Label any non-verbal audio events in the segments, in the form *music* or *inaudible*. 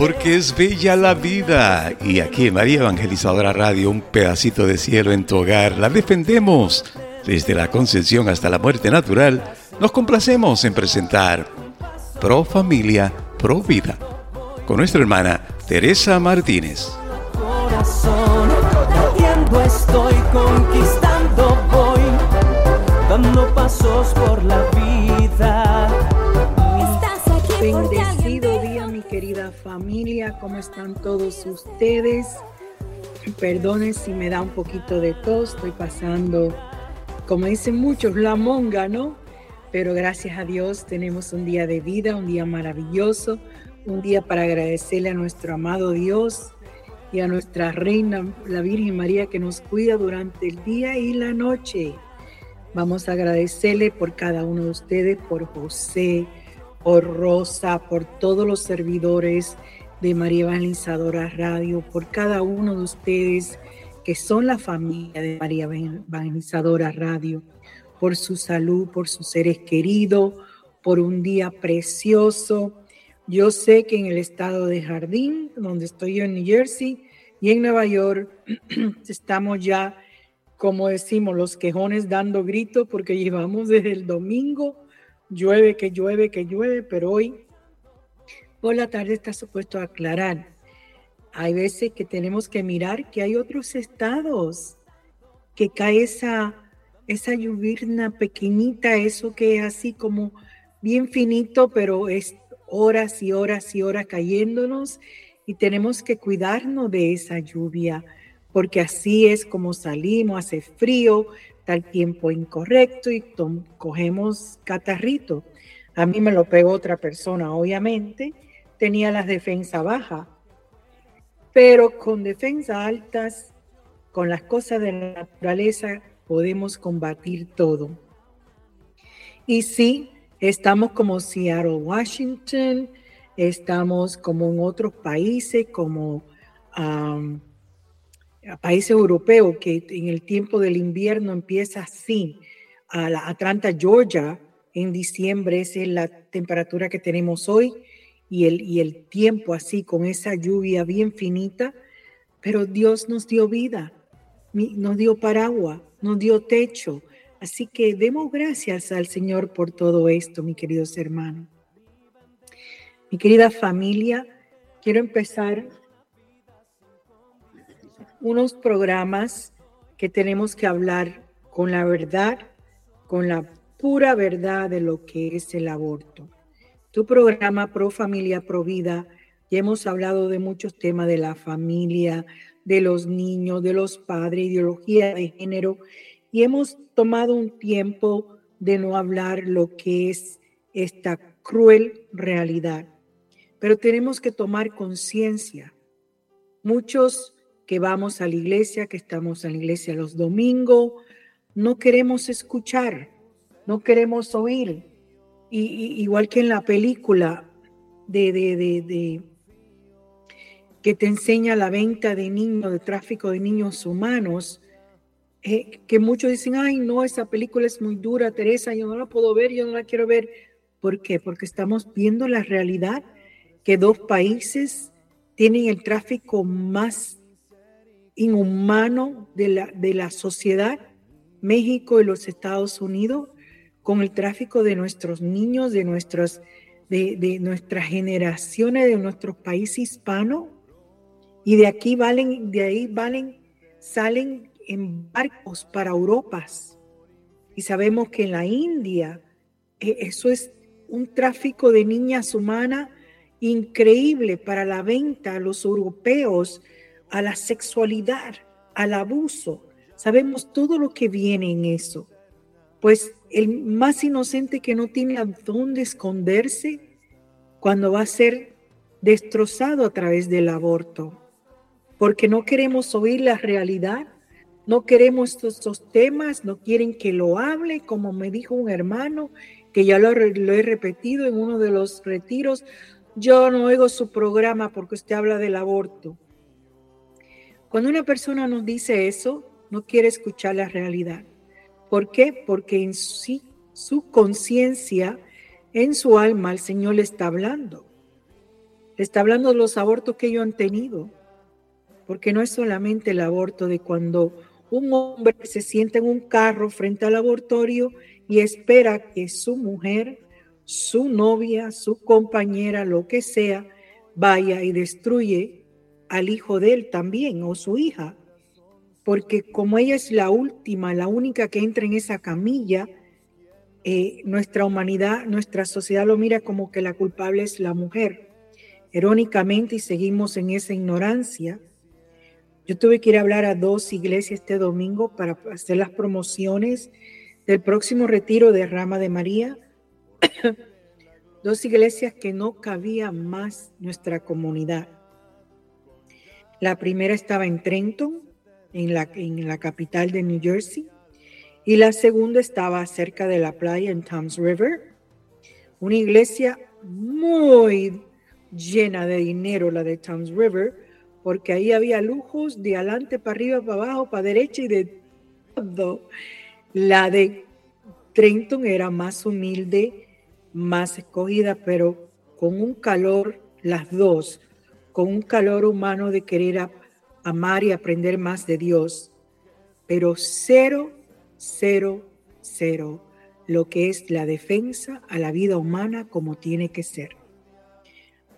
porque es bella la vida. Y aquí en María Evangelizadora Radio, un pedacito de cielo en tu hogar, la defendemos. Desde la concepción hasta la muerte natural, nos complacemos en presentar Pro Familia, Pro Vida, con nuestra hermana Teresa Martínez. estoy conquistando voy, dando pasos por la vida. Familia. ¿Cómo están todos ustedes? Perdonen si me da un poquito de tos. Estoy pasando, como dicen muchos, la monga, ¿no? Pero gracias a Dios tenemos un día de vida, un día maravilloso, un día para agradecerle a nuestro amado Dios y a nuestra Reina, la Virgen María, que nos cuida durante el día y la noche. Vamos a agradecerle por cada uno de ustedes, por José, por Rosa, por todos los servidores de María Evangelizadora Radio, por cada uno de ustedes que son la familia de María Evangelizadora Radio, por su salud, por sus seres queridos, por un día precioso. Yo sé que en el estado de Jardín, donde estoy yo en New Jersey y en Nueva York, *clears throat* estamos ya, como decimos, los quejones dando gritos porque *laughs* llevamos desde el domingo llueve, que llueve, que llueve, pero hoy por la tarde está supuesto aclarar. Hay veces que tenemos que mirar que hay otros estados que cae esa, esa lluvia pequeñita, eso que es así como bien finito, pero es horas y horas y horas cayéndonos y tenemos que cuidarnos de esa lluvia, porque así es como salimos, hace frío, tal tiempo incorrecto y cogemos catarrito. A mí me lo pegó otra persona, obviamente, tenía las defensas bajas, pero con defensas altas, con las cosas de la naturaleza, podemos combatir todo. Y sí, estamos como Seattle, Washington, estamos como en otros países, como a países europeos que en el tiempo del invierno empieza así, a la Atlanta, Georgia, en diciembre, esa es la temperatura que tenemos hoy y el, y el tiempo así, con esa lluvia bien finita, pero Dios nos dio vida, nos dio paraguas, nos dio techo. Así que demos gracias al Señor por todo esto, mis queridos hermanos. Mi querida familia, quiero empezar unos programas que tenemos que hablar con la verdad, con la pura verdad de lo que es el aborto. Tu programa Pro Familia, Pro Vida, ya hemos hablado de muchos temas de la familia, de los niños, de los padres, ideología de género, y hemos tomado un tiempo de no hablar lo que es esta cruel realidad. Pero tenemos que tomar conciencia. Muchos que vamos a la iglesia, que estamos en la iglesia los domingos, no queremos escuchar, no queremos oír. Y, igual que en la película de, de, de, que te enseña la venta de niños, de tráfico de niños humanos, eh, que muchos dicen, ay, no, esa película es muy dura, Teresa, yo no la puedo ver, yo no la quiero ver. ¿Por qué? Porque estamos viendo la realidad que dos países tienen el tráfico más inhumano de la, de la sociedad, México y los Estados Unidos, con el tráfico de nuestros niños, de, nuestros, de, de nuestras generaciones, de nuestro país hispano, y de aquí valen, de ahí valen, salen en barcos para Europas. Y sabemos que en la India eh, eso es un tráfico de niñas humanas increíble para la venta a los europeos a la sexualidad, al abuso. Sabemos todo lo que viene en eso. Pues el más inocente que no tiene a dónde esconderse cuando va a ser destrozado a través del aborto. Porque no queremos oír la realidad, no queremos estos, temas, no quieren que lo hable, como me dijo un hermano, que ya lo, lo he repetido en uno de los retiros. Yo no oigo su programa porque usted habla del aborto. Cuando una persona nos dice eso, no quiere escuchar la realidad. ¿Por qué? Porque en sí, su conciencia, en su alma, el Señor le está hablando. Le está hablando de los abortos que ellos han tenido. Porque no es solamente el aborto de cuando un hombre se sienta en un carro frente al abortorio y espera que su mujer, su novia, su compañera, lo que sea, vaya y destruye al hijo de él también o su hija. Porque como ella es la última, la única que entra en esa camilla, eh, nuestra humanidad, nuestra sociedad lo mira como que la culpable es la mujer. Irónicamente, y seguimos en esa ignorancia, yo tuve que ir a hablar a dos iglesias este domingo para hacer las promociones del próximo retiro de Rama de María. *coughs* dos iglesias que no cabía más nuestra comunidad. La primera estaba en Trenton, en la, capital de New Jersey, y la segunda estaba cerca de la playa en Toms River. Una iglesia muy llena de dinero, la de Toms River, porque ahí había lujos de adelante para arriba, para abajo, para derecha y de todo. La de Trenton era más humilde, más escogida, pero con un calor, las dos, con un calor humano de querer amar y aprender más de Dios, pero cero, cero, cero, lo que es la defensa a la vida humana como tiene que ser.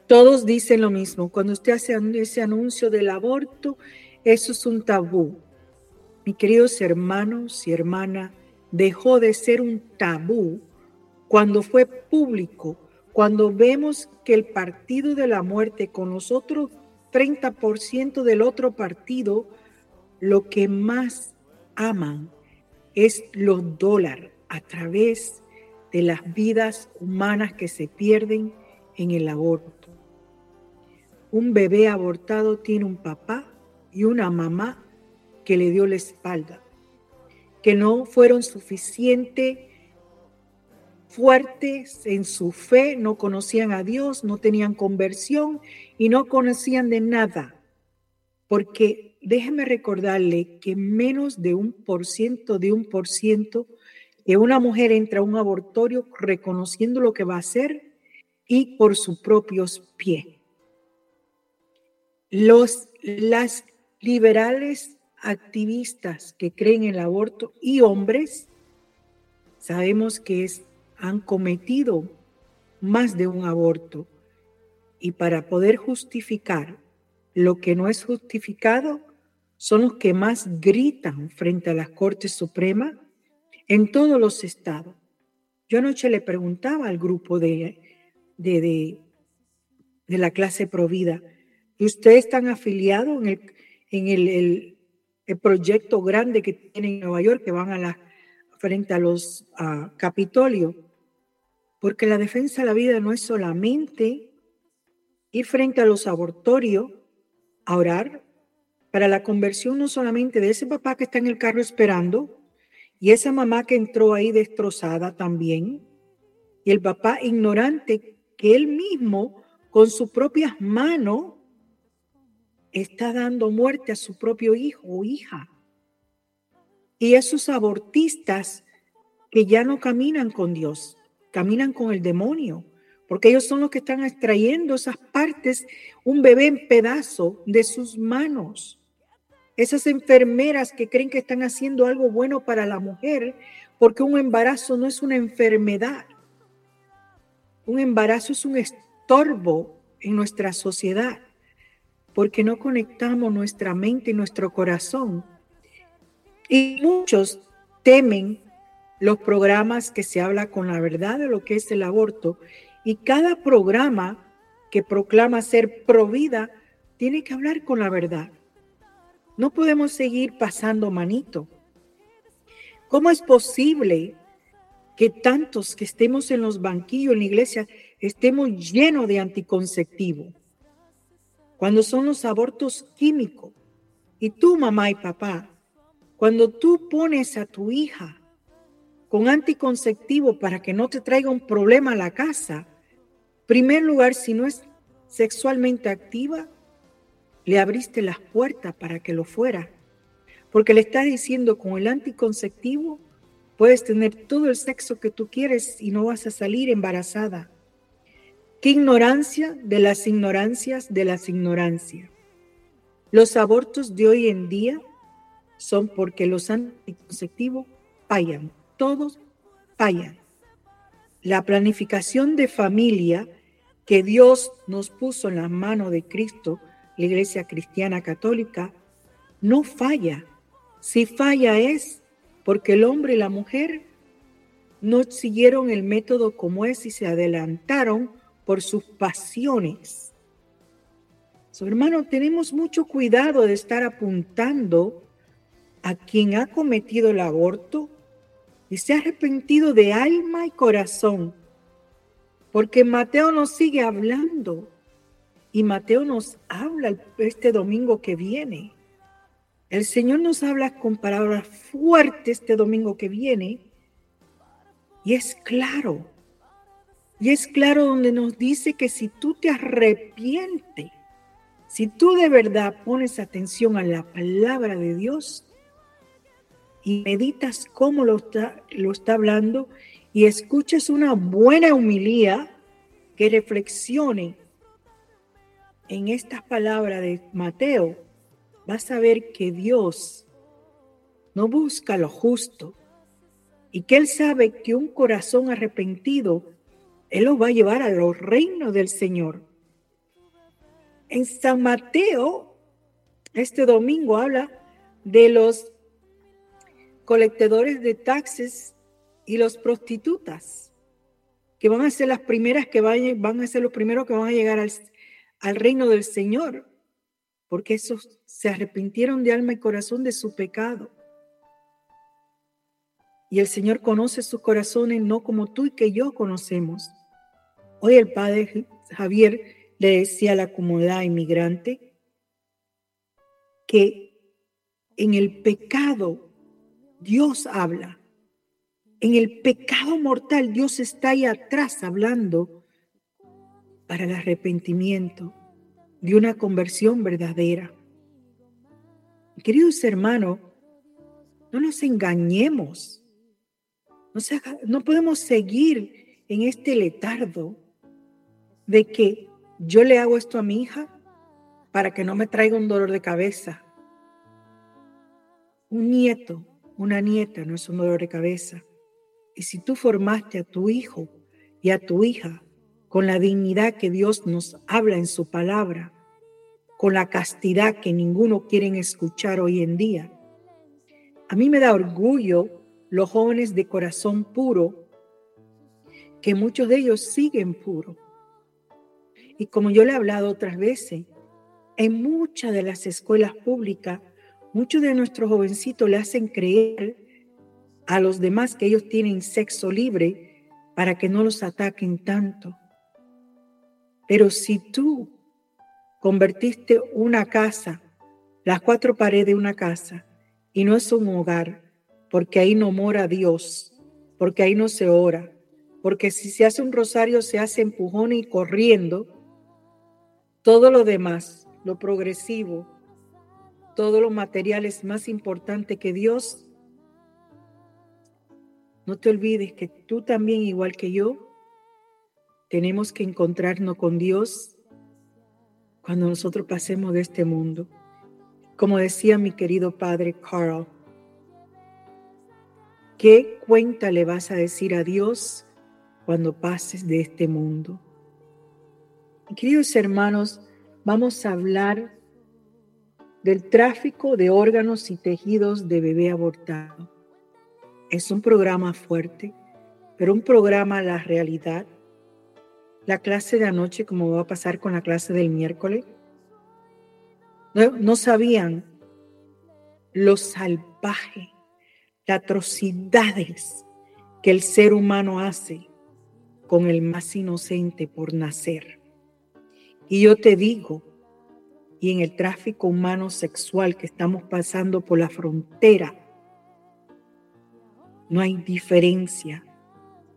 Todos dicen lo mismo. Cuando usted hace ese anuncio del aborto, eso es un tabú. Mi queridos hermanos y hermanas, dejó de ser un tabú cuando fue público, cuando vemos que el partido de la muerte con los otros 30% del otro partido, lo que más aman es los dólares a través de las vidas humanas que se pierden en el aborto. Un bebé abortado tiene un papá y una mamá que le dio la espalda, que no fueron suficiente fuertes en su fe, no conocían a Dios, no tenían conversión y no conocían de nada. Porque déjeme recordarle que menos de un por ciento de un por ciento que una mujer entra a un abortorio reconociendo lo que va a hacer y por sus propios pies. Los, las liberales activistas que creen en el aborto y hombres, sabemos que es, han cometido más de un aborto. Y para poder justificar lo que no es justificado, son los que más gritan frente a la Corte Suprema en todos los estados. Yo anoche le preguntaba al grupo de, de, de, la clase Provida, y ustedes están afiliados en el, en el, proyecto grande que tienen en Nueva York, que van a la, frente a los Capitolio, porque la defensa de la vida no es solamente ir frente a los abortorios a orar para la conversión no solamente de ese papá que está en el carro esperando y esa mamá que entró ahí destrozada también y el papá ignorante que él mismo con sus propias manos está dando muerte a su propio hijo o hija. Y esos abortistas que ya no caminan con Dios, caminan con el demonio, porque ellos son los que están extrayendo esas partes, un bebé en pedazo de sus manos. Esas enfermeras que creen que están haciendo algo bueno para la mujer, porque un embarazo no es una enfermedad. Un embarazo es un estorbo en nuestra sociedad porque no conectamos nuestra mente y nuestro corazón. Y muchos temen los programas que se habla con la verdad de lo que es el aborto y cada programa que proclama ser pro vida tiene que hablar con la verdad. No podemos seguir pasando manito. ¿Cómo es posible que tantos que estemos en los banquillos en la iglesia estemos llenos de anticonceptivo? cuando son los abortos químicos. Y tú, mamá y papá, cuando tú pones a tu hija con anticonceptivo para que no te traiga un problema a la casa, primer lugar, si no es sexualmente activa, le abriste las puertas para que lo fuera. Porque le estás diciendo con el anticonceptivo puedes tener todo el sexo que tú quieres y no vas a salir embarazada. Qué ignorancia de las ignorancias de las ignorancias. Los abortos de hoy en día son porque los anticonceptivos fallan, todos fallan. La planificación de familia que Dios nos puso en las manos de Cristo, la Iglesia Cristiana Católica, no falla. Si falla es porque el hombre y la mujer no siguieron el método como es y se adelantaron por sus pasiones. So, hermano, tenemos mucho cuidado de estar apuntando a quien ha cometido el aborto y se ha arrepentido de alma y corazón porque Mateo nos sigue hablando y Mateo nos habla este domingo que viene. El Señor nos habla con palabras fuertes este domingo que viene y es claro. Y es claro donde nos dice que si tú te arrepientes, si tú de verdad pones atención a la palabra de Dios y meditas cómo lo está, lo está hablando y escuches una buena humilía que reflexione en estas palabras de Mateo, vas a ver que Dios no busca lo justo y que Él sabe que un corazón arrepentido, Él lo va a llevar a los reinos del Señor. En San Mateo, este domingo habla de los colectadores de taxes y los prostitutas, que van a ser las primeras que van, van a ser los primeros que van a llegar al, al reino del Señor, porque esos se arrepintieron de alma y corazón de su pecado. Y el Señor conoce sus corazones no como tú y que yo conocemos. Hoy el padre Javier le decía a la comunidad inmigrante que en el pecado Dios habla en el pecado mortal, Dios está ahí atrás hablando para el arrepentimiento de una conversión verdadera. Queridos hermanos, no nos engañemos. No, no podemos seguir en este letardo de que yo le hago esto a mi hija para que no me traiga un dolor de cabeza. Un nieto, una nieta no es un dolor de cabeza. Y si tú formaste a tu hijo y a tu hija con la dignidad que Dios nos habla en su palabra, con la castidad que ninguno quiere escuchar hoy en día, a mí me da orgullo los jóvenes de corazón puro, que muchos de ellos siguen puro. Y como yo le he hablado otras veces, en muchas de las escuelas públicas, muchos de nuestros jovencitos le hacen creer a los demás que ellos tienen sexo libre para que no los ataquen tanto. Pero si tú convertiste una casa, las cuatro paredes de una casa, y no es un hogar, porque ahí no mora Dios, porque ahí no se ora, porque si se hace un rosario se hace empujón y corriendo, todo lo demás, lo progresivo, todo lo material es más importante que Dios, no te olvides que tú también, igual que yo, tenemos que encontrarnos con Dios cuando nosotros pasemos de este mundo. Como decía mi querido padre Carl, ¿qué cuenta le vas a decir a Dios cuando pases de este mundo? Queridos hermanos, vamos a hablar del tráfico de órganos y tejidos de bebé abortado. Es un programa fuerte, pero un programa a la realidad. La clase de anoche, como va a pasar con la clase del miércoles, no, sabían lo salvaje, las atrocidades que el ser humano hace con el más inocente por nacer. Y yo te digo, y en el tráfico humano sexual que estamos pasando por la frontera no hay diferencia,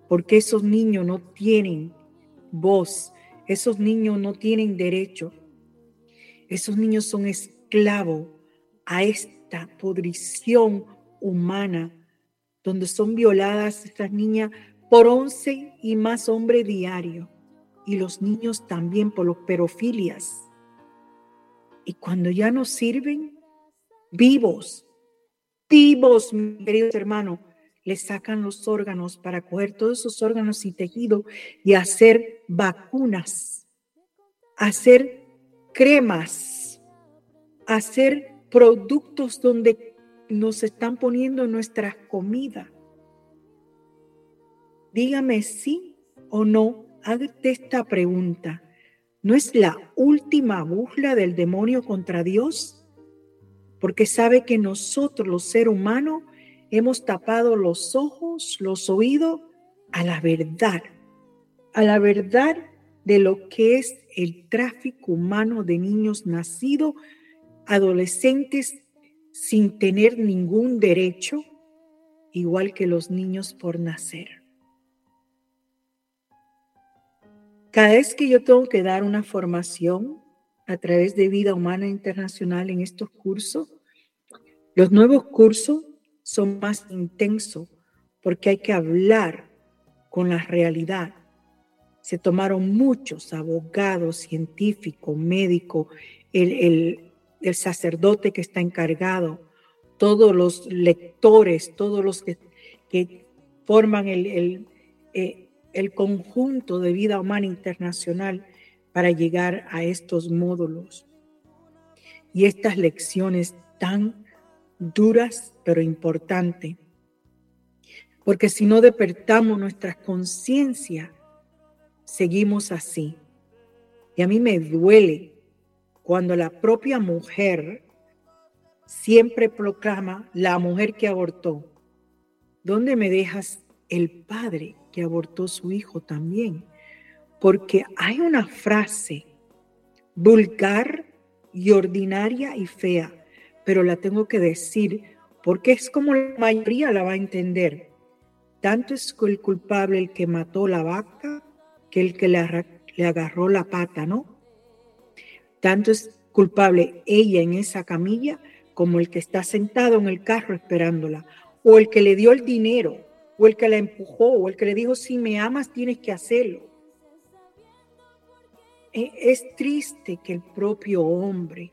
porque esos niños no tienen voz, esos niños no tienen derecho, esos niños son esclavos a esta podrición humana, donde son violadas estas niñas por once y más hombres diarios. y los niños también por los perofilias. Y cuando ya no sirven, vivos, vivos, mis queridos hermanos, le sacan los órganos para coger todos esos órganos y tejido y hacer vacunas, hacer cremas, hacer productos donde nos están poniendo nuestra comida. Dígame sí o no, hágate esta pregunta. ¿No es la última burla del demonio contra Dios? Porque sabe que nosotros, los seres humanos, hemos tapado los ojos, los oídos a la verdad, a la verdad de lo que es el tráfico humano de niños nacidos, adolescentes sin tener ningún derecho, igual que los niños por nacer. Cada vez que yo tengo que dar una formación a través de Vida Humana Internacional en estos cursos, los nuevos cursos son más intensos porque hay que hablar con la realidad. Se tomaron muchos abogados, científicos, médicos, el, sacerdote que está encargado, todos los lectores, todos los que, forman el, eh, el conjunto de vida humana internacional para llegar a estos módulos. Y estas lecciones tan duras pero importantes, porque si no despertamos nuestra conciencia, seguimos así. Y a mí me duele cuando la propia mujer siempre proclama la mujer que abortó. ¿Dónde me dejas el padre que abortó su hijo también? Porque hay una frase vulgar y ordinaria y fea pero la tengo que decir porque es como la mayoría la va a entender. Tanto es el culpable el que mató la vaca que el que le, le agarró la pata, ¿no? Tanto es culpable ella en esa camilla como el que está sentado en el carro esperándola, o el que le dio el dinero, o el que la empujó, o el que le dijo, si me amas tienes que hacerlo. E, es triste que el propio hombre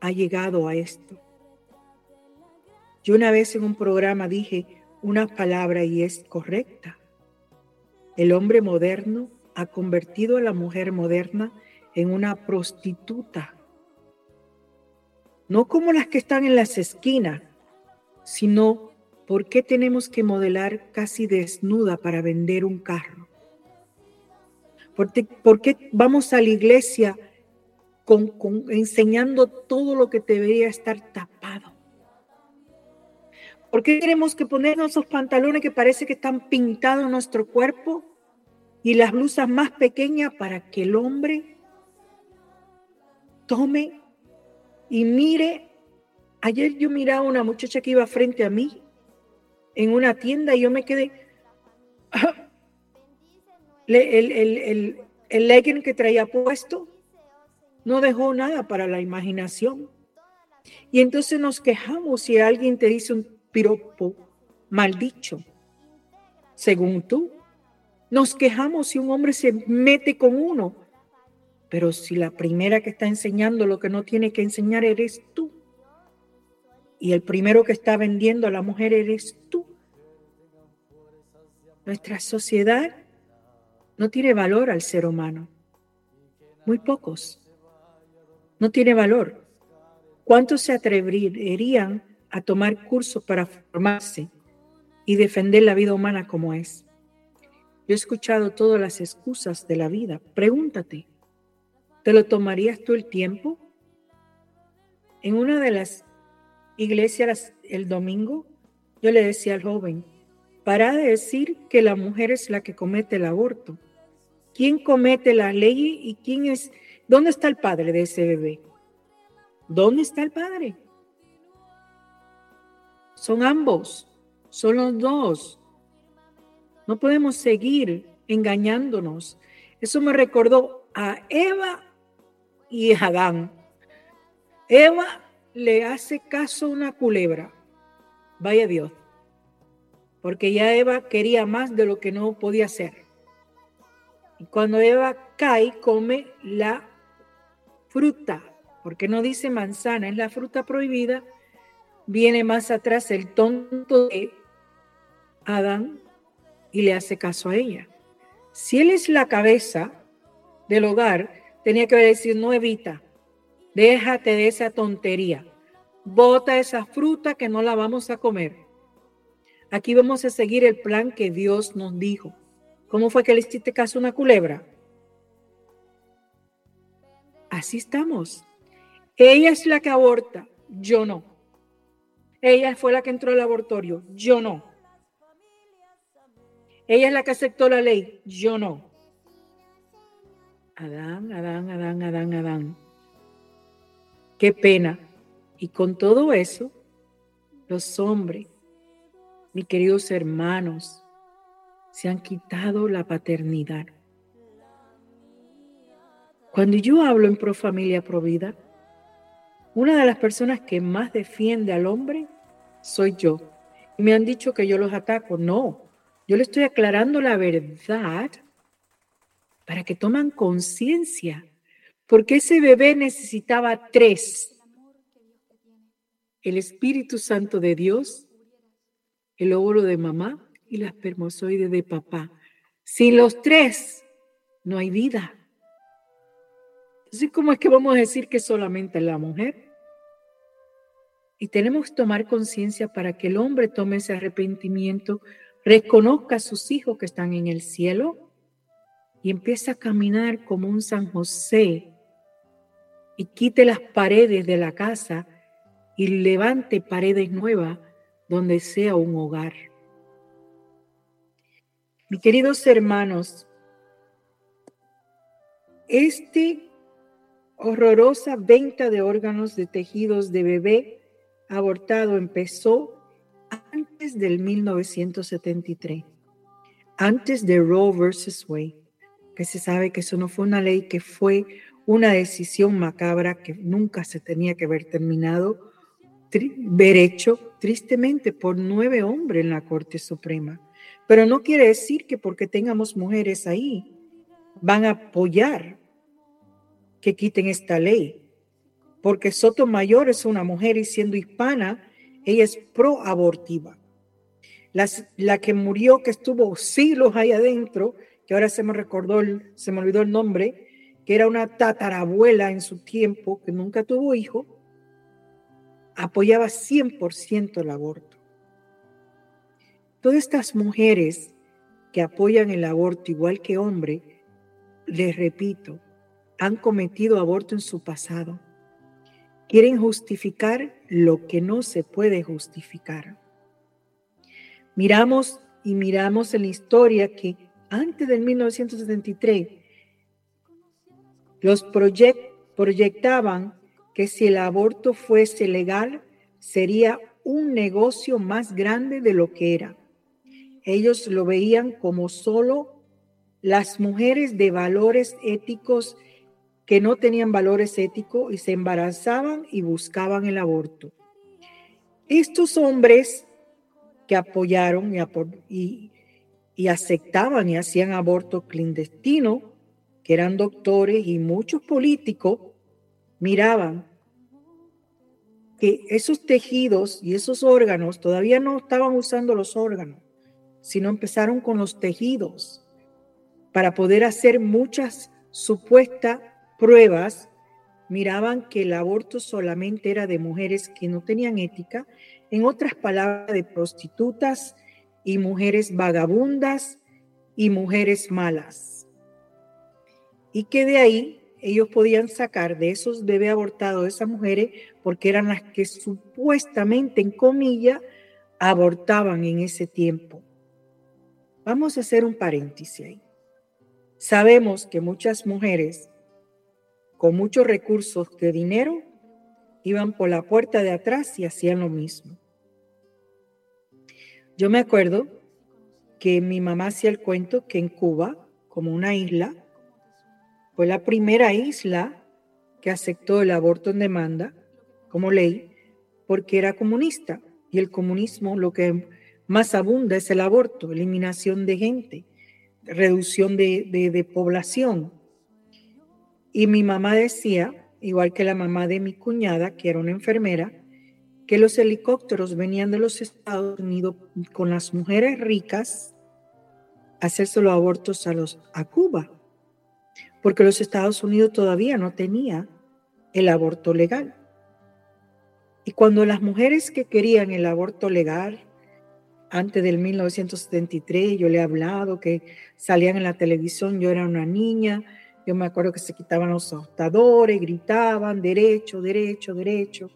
ha llegado a esto. Yo una vez en un programa dije una palabra y es correcta. El hombre moderno ha convertido a la mujer moderna en una prostituta. No como las que están en las esquinas, sino ¿por qué tenemos que modelar casi desnuda para vender un carro? ¿Por qué, vamos a la iglesia con, enseñando todo lo que debería estar tapado. ¿Por qué tenemos que ponernos esos pantalones que parece que están pintados en nuestro cuerpo y las blusas más pequeñas para que el hombre tome y mire? Ayer yo miraba a una muchacha que iba frente a mí en una tienda y yo me quedé. el, el, el, el legging que traía puesto no dejó nada para la imaginación. Y entonces nos quejamos si alguien te dice un piropo mal dicho, según tú. Nos quejamos si un hombre se mete con uno, pero si la primera que está enseñando lo que no tiene que enseñar eres tú, y el primero que está vendiendo a la mujer eres. Nuestra sociedad no tiene valor al ser humano. Muy pocos no tiene valor. ¿Cuántos se atreverían a tomar cursos para formarse y defender la vida humana como es? Yo he escuchado todas las excusas de la vida. Pregúntate, ¿te lo tomarías tú el tiempo? En una de las iglesias el domingo, yo le decía al joven, para de decir que la mujer es la que comete el aborto. ¿Quién comete la ley y quién es ¿Dónde está el padre de ese bebé? ¿Dónde está el padre? Son ambos, son los dos. No podemos seguir engañándonos. Eso me recordó a Eva y a Adán. Eva le hace caso a una culebra. Vaya Dios. Porque ya Eva quería más de lo que no podía hacer. Y cuando Eva cae, come la fruta, porque no dice manzana, es la fruta prohibida. Viene más atrás el tonto de Adán y le hace caso a ella. Si él es la cabeza del hogar, tenía que decir, no evita, déjate de esa tontería, bota esa fruta que no la vamos a comer. Aquí vamos a seguir el plan que Dios nos dijo. ¿Cómo fue que le hiciste caso a una culebra? Así estamos. Ella es la que aborta, yo no. Ella fue la que entró al laboratorio, yo no. Ella es la que aceptó la ley, yo no. Adán, Adán, Adán, Adán, Adán. Qué pena. Y con todo eso, los hombres, mis queridos hermanos, se han quitado la paternidad. Cuando yo hablo en Pro Familia Pro Vida, una de las personas que más defiende al hombre soy yo. Y me han dicho que yo los ataco. No, yo le estoy aclarando la verdad para que toman conciencia, porque ese bebé necesitaba tres. El Espíritu Santo de Dios, el óvulo de mamá y la espermozoide de papá. Sin los tres, no hay vida. Entonces, ¿cómo es que vamos a decir que solamente la mujer? Y tenemos que tomar conciencia para que el hombre tome ese arrepentimiento reconozca a sus hijos que están en el cielo y empiece a caminar como un San José y quite las paredes de la casa y levante paredes nuevas donde sea un hogar. Mis queridos hermanos, este horrorosa venta de órganos de tejidos de bebé abortado empezó antes del 1973, antes de Roe versus Wade, que se sabe que eso no fue una ley, que fue una decisión macabra que nunca se tenía que haber terminado, ver hecho tristemente por nueve hombres en la Corte Suprema. Pero no quiere decir que porque tengamos mujeres ahí van a apoyar que quiten esta ley. Porque Sotomayor es una mujer y siendo hispana, ella es pro-abortiva. La, que murió, que estuvo siglos ahí adentro, que ahora se me recordó, se me olvidó el nombre, que era una tatarabuela en su tiempo, que nunca tuvo hijo, apoyaba 100% el aborto. Todas estas mujeres que apoyan el aborto igual que hombre, les repito, han cometido aborto en su pasado Quieren justificar lo que no se puede justificar. Miramos y miramos en la historia que antes del 1973 los proyectaban que si el aborto fuese legal sería un negocio más grande de lo que era. Ellos lo veían como solo las mujeres de valores éticos que no tenían valores éticos y se embarazaban y buscaban el aborto. Estos hombres que apoyaron y, aceptaban y hacían aborto clandestino, que eran doctores y muchos políticos, miraban que esos tejidos y esos órganos todavía no estaban usando los órganos, sino empezaron con los tejidos para poder hacer muchas supuestas pruebas miraban que el aborto solamente era de mujeres que no tenían ética, en otras palabras, de prostitutas y mujeres vagabundas y mujeres malas. Y que de ahí ellos podían sacar de esos bebés abortados de esas mujeres porque eran las que supuestamente, en comillas, abortaban en ese tiempo. Vamos a hacer un paréntesis ahí. Sabemos que muchas mujeres con muchos recursos de dinero, iban por la puerta de atrás y hacían lo mismo. Yo me acuerdo que mi mamá hacía el cuento que en Cuba, como una isla, fue la primera isla que aceptó el aborto en demanda como ley porque era comunista y el comunismo lo que más abunda es el aborto, eliminación de gente. reducción de, población. Y mi mamá decía, igual que la mamá de mi cuñada, que era una enfermera, que los helicópteros venían de los Estados Unidos con las mujeres ricas a hacerse los abortos a, los, a Cuba, porque los Estados Unidos todavía no tenía el aborto legal. Y cuando las mujeres que querían el aborto legal, antes del 1973, yo le he hablado que salían en la televisión, yo era una niña, yo me acuerdo que se quitaban los ajustadores, gritaban, derecho, derecho, derecho,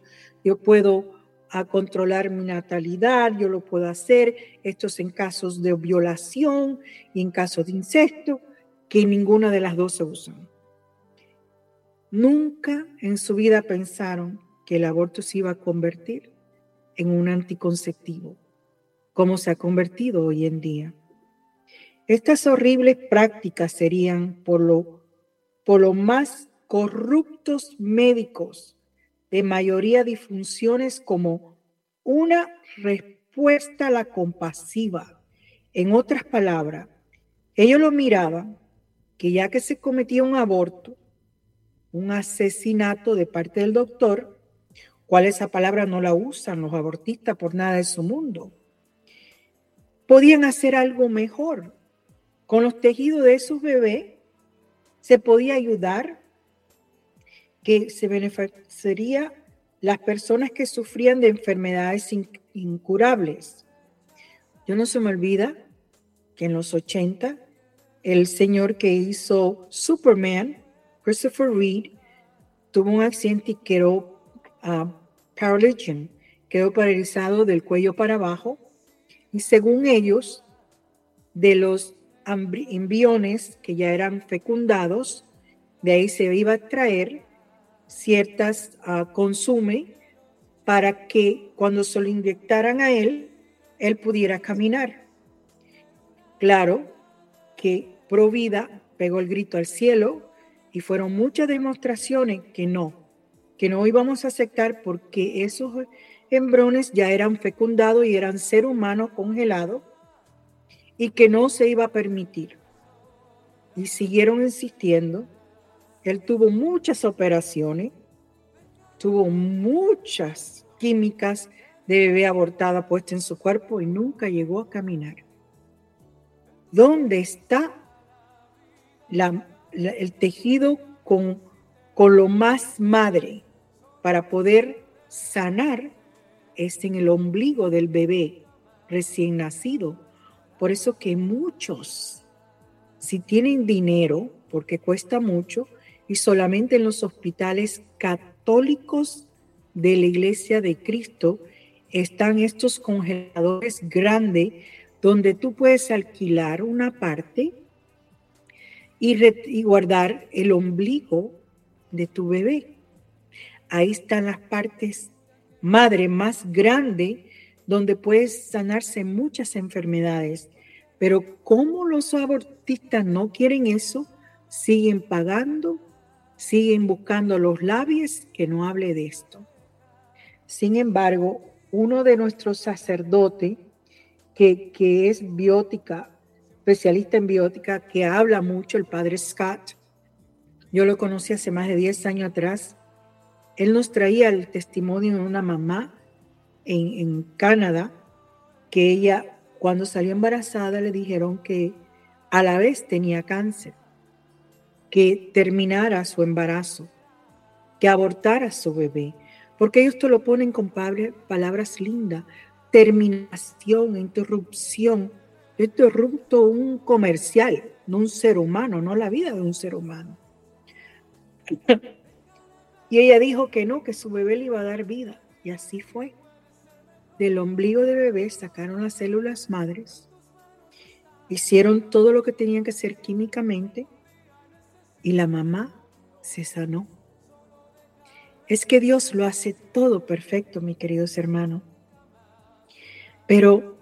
yo puedo controlar mi natalidad, yo lo puedo hacer, esto es en casos de violación y en casos de incesto, que ninguna de las dos se usan. Nunca en su vida pensaron que el aborto se iba a convertir en un anticonceptivo, como se ha convertido hoy en día. Estas horribles prácticas serían por lo, por lo más corruptos médicos de mayoría disfunciones como una respuesta a la compasiva. En otras palabras, ellos lo miraban que ya que se cometía un aborto, un asesinato de parte del doctor, cual esa palabra no la usan los abortistas por nada de su mundo, podían hacer algo mejor. Con los tejidos de esos bebés se podía ayudar que se beneficiaría las personas que sufrían de enfermedades incurables. Yo no se me olvida que en los 80 el señor que hizo Superman, Christopher Reed, tuvo un accidente y quedó uh, quedó paralizado del cuello para abajo. Y según ellos, de los embriones que ya eran fecundados, de ahí se iba a traer ciertas uh, para que cuando se lo inyectaran a él, él pudiera caminar. Claro que Provida pegó el grito al cielo y fueron muchas demostraciones que no, que no íbamos a aceptar porque esos embrones ya eran fecundados y eran ser humanos congelados y que no se iba a permitir. Y siguieron insistiendo él tuvo muchas operaciones, tuvo muchas químicas de bebé abortada puesta en su cuerpo y nunca llegó a caminar. ¿Dónde está el tejido con, con lo más madre para poder sanar? Es en el ombligo del bebé recién nacido. Por eso que muchos, si tienen dinero, porque cuesta mucho, y solamente en los hospitales católicos de la Iglesia de Cristo están estos congeladores grandes donde tú puedes alquilar una parte y, guardar el ombligo de tu bebé. Ahí están las partes madre más grande donde puedes sanarse muchas enfermedades. Pero como los abortistas no quieren eso, siguen pagando siguen buscando los labios que no hable de esto. Sin embargo, uno de nuestros sacerdotes, que, que es biótica, especialista en biótica, que habla mucho, el padre Scott, yo lo conocí hace más de 10 años atrás, él nos traía el testimonio de una mamá en, Canadá, que ella cuando salió embarazada le dijeron que a la vez tenía cáncer que terminara su embarazo, que abortara su bebé, porque ellos te lo ponen con palabras lindas, terminación, interrupción. Yo interrupto un comercial, no un ser humano, no la vida de un ser humano. *laughs* y ella dijo que no, que su bebé le iba a dar vida. Y así fue. Del ombligo de bebé sacaron las células madres, hicieron todo lo que tenían que hacer químicamente y la mamá se sanó. Es que Dios lo hace todo perfecto, mi queridos hermanos. Pero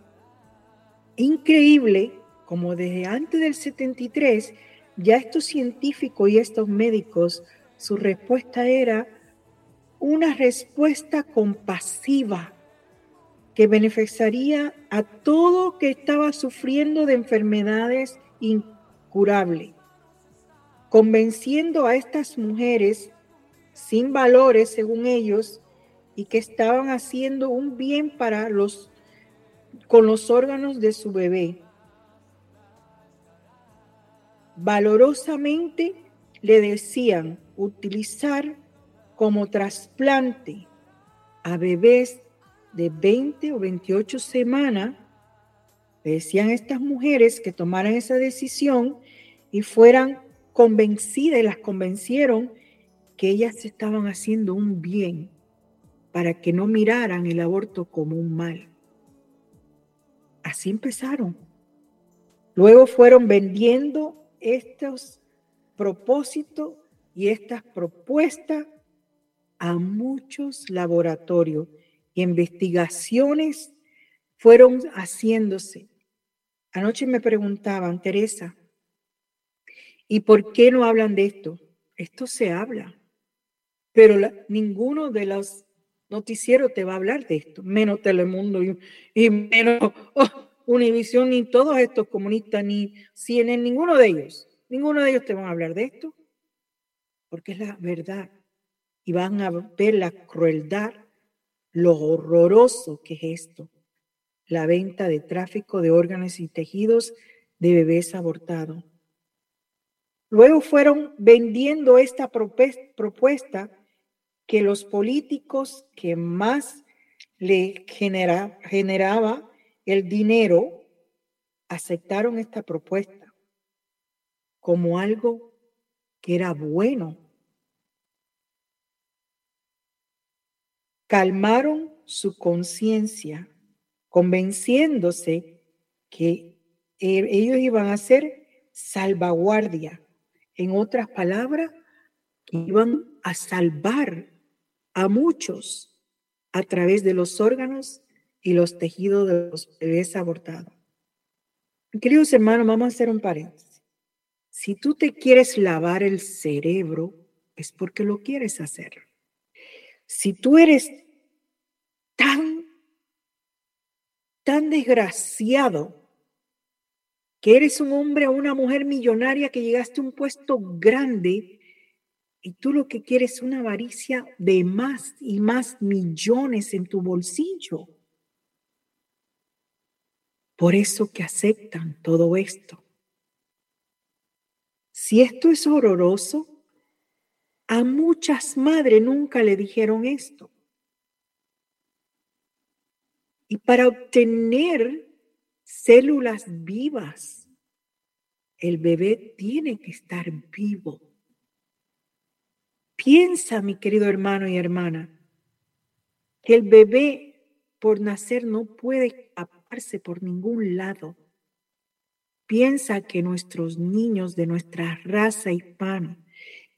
increíble, como desde antes del 73, ya estos científicos y estos médicos, su respuesta era una respuesta compasiva que beneficiaría a todo que estaba sufriendo de enfermedades incurables incurable, convenciendo a estas mujeres sin valores, según ellos, y que estaban haciendo un bien para los con los órganos de su bebé. Valorosamente le decían utilizar como trasplante a bebés de 20 o 28 semanas, decían estas mujeres que tomaran esa decisión y fueran convencidas, y las convencieron que ellas estaban haciendo un bien para que no miraran el aborto como un mal. Así empezaron. Luego fueron vendiendo estos propósitos y estas propuestas a muchos laboratorios y investigaciones fueron haciéndose. Anoche me preguntaban, Teresa, ¿y por qué no hablan de esto? Esto se habla, pero ninguno de los noticieros te va a hablar de esto, menos Telemundo y, menos oh, Univisión, ni todos estos comunistas, ni CNN, ninguno de ellos, ninguno de ellos te van a hablar de esto, porque es la verdad y van a ver la crueldad, lo horroroso que es esto, la venta de tráfico de órganos y tejidos de bebés abortados. Luego fueron vendiendo esta propuesta que los políticos que más le generaba el dinero aceptaron esta propuesta como algo que era bueno calmaron su conciencia, convenciéndose que e, ellos iban a ser salvaguardia. En otras palabras, iban a salvar a muchos a través de los órganos y los tejidos de los bebés abortados. Queridos hermanos, vamos a hacer un paréntesis. Si tú te quieres lavar el cerebro, es porque lo quieres hacer. Si tú eres tan, tan desgraciado que eres un hombre o una mujer millonaria que llegaste a un puesto grande y tú lo que quieres es una avaricia de más y más millones en tu bolsillo. Por eso que aceptan todo esto. Si esto es horroroso, a muchas madres nunca le dijeron esto. Y para obtener células vivas, el bebé tiene que estar vivo. Piensa, mi querido hermano y hermana, que el bebé por nacer no puede escaparse por ningún lado. Piensa que nuestros niños de nuestra raza hispana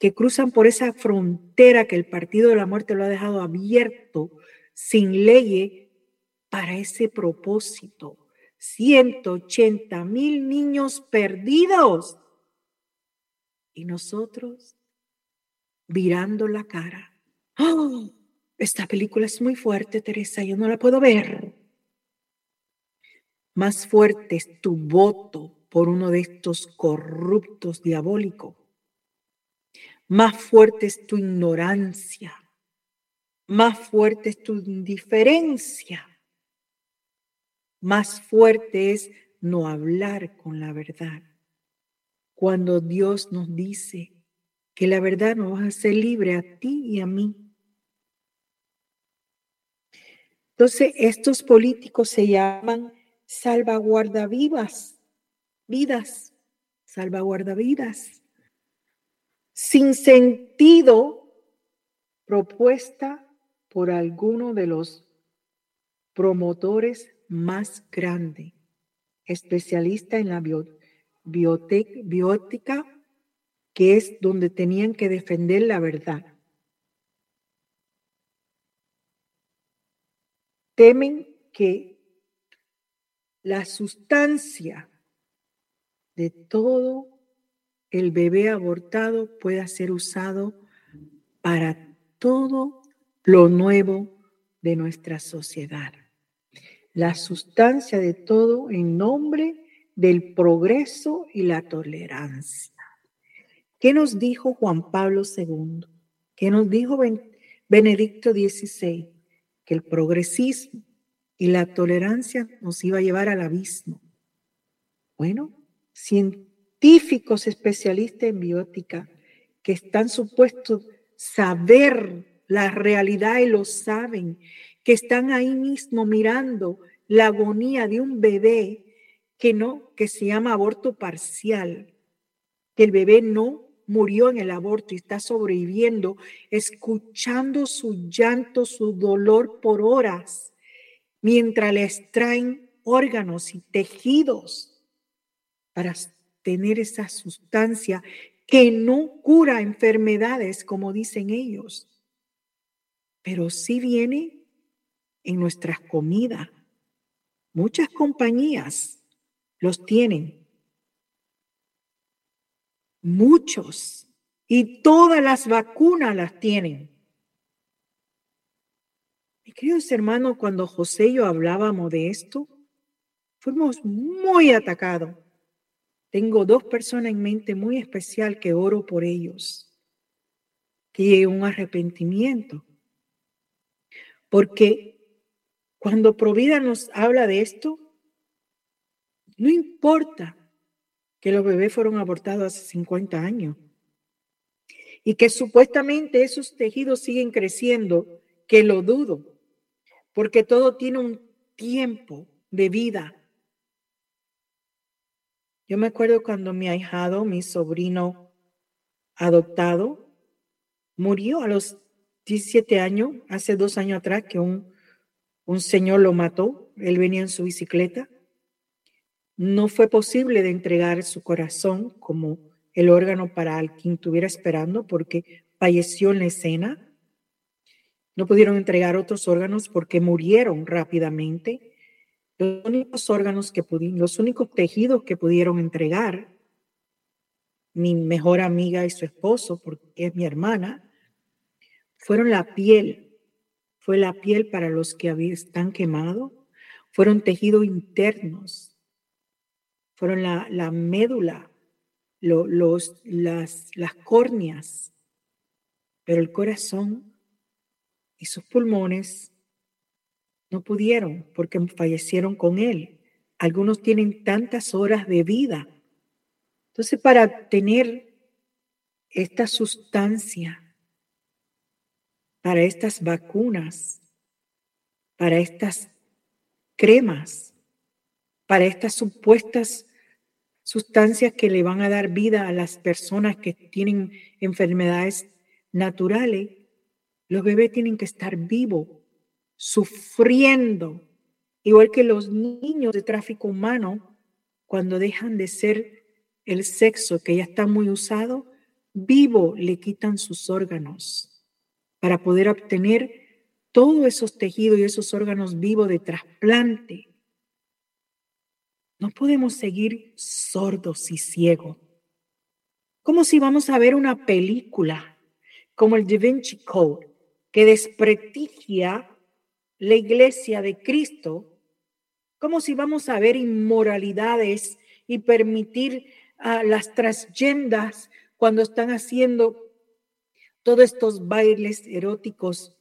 que cruzan por esa frontera que el Partido de la Muerte lo ha dejado abierto, sin ley, para ese propósito. 180 mil niños perdidos. Y nosotros virando la cara. ¡Oh! Esta película es muy fuerte, Teresa, yo no la puedo ver. Más fuerte es tu voto por uno de estos corruptos diabólicos más fuerte es tu ignorancia, más fuerte es tu indiferencia, más fuerte es no hablar con la verdad. Cuando Dios nos dice que la verdad nos hacer libre a ti y a mí. Entonces, estos políticos se llaman salvaguardavivas, vidas, salvaguardavidas sin sentido propuesta por alguno de los promotores más grandes, especialista en la biótica, que es donde tenían que defender la verdad. Temen que la sustancia de todo el bebé abortado pueda ser usado para todo lo nuevo de nuestra sociedad. La sustancia de todo en nombre del progreso y la tolerancia. ¿Qué nos dijo Juan Pablo II? ¿Qué nos dijo Benedicto XVI? Que el progresismo y la tolerancia nos iba a llevar al abismo. Bueno, científicos especialistas en biótica que están supuestos saber la realidad y lo saben, que están ahí mismo mirando la agonía de un bebé que no, que se llama aborto parcial, que el bebé no murió en el aborto y está sobreviviendo, escuchando su llanto, su dolor por horas, mientras le extraen órganos y tejidos para tener esa sustancia que no cura enfermedades, como dicen ellos, pero sí viene en nuestras comidas. Muchas compañías los tienen. Muchos. Y todas las vacunas las tienen. Mi queridos hermanos, cuando José y yo hablábamos de esto, fuimos muy atacados. Tengo dos personas en mente muy especial que oro por ellos. Que llegue un arrepentimiento. Porque cuando Provida nos habla de esto, no importa que los bebés fueron abortados hace 50 años y que supuestamente esos tejidos siguen creciendo, que lo dudo, porque todo tiene un tiempo de vida. Yo me acuerdo cuando mi ahijado, mi sobrino adoptado, murió a los 17 años, hace dos años atrás, que un, un señor lo mató. Él venía en su bicicleta. No fue posible de entregar su corazón como el órgano para quien estuviera esperando porque falleció en la escena. No pudieron entregar otros órganos porque murieron rápidamente. Los únicos órganos que pudieron, los únicos tejidos que pudieron entregar, mi mejor amiga y su esposo, porque es mi hermana, fueron la piel, fue la piel para los que están quemados, fueron tejidos internos, fueron la, la médula, los, las, las córneas, pero el corazón y sus pulmones no pudieron porque fallecieron con él. Algunos tienen tantas horas de vida. Entonces, para tener esta sustancia para estas vacunas, para estas cremas, para estas supuestas sustancias que le van a dar vida a las personas que tienen enfermedades naturales, los bebés tienen que estar vivos, sufriendo, igual que los niños de tráfico humano, cuando dejan de ser el sexo que ya está muy usado, vivo le quitan sus órganos para poder obtener todos esos tejidos y esos órganos vivos de trasplante. No podemos seguir sordos y ciegos. Como si vamos a ver una película como el Da Vinci Code, que desprestigia la iglesia de Cristo, como si vamos a ver inmoralidades y permitir a las transgendas cuando están haciendo todos estos bailes eróticos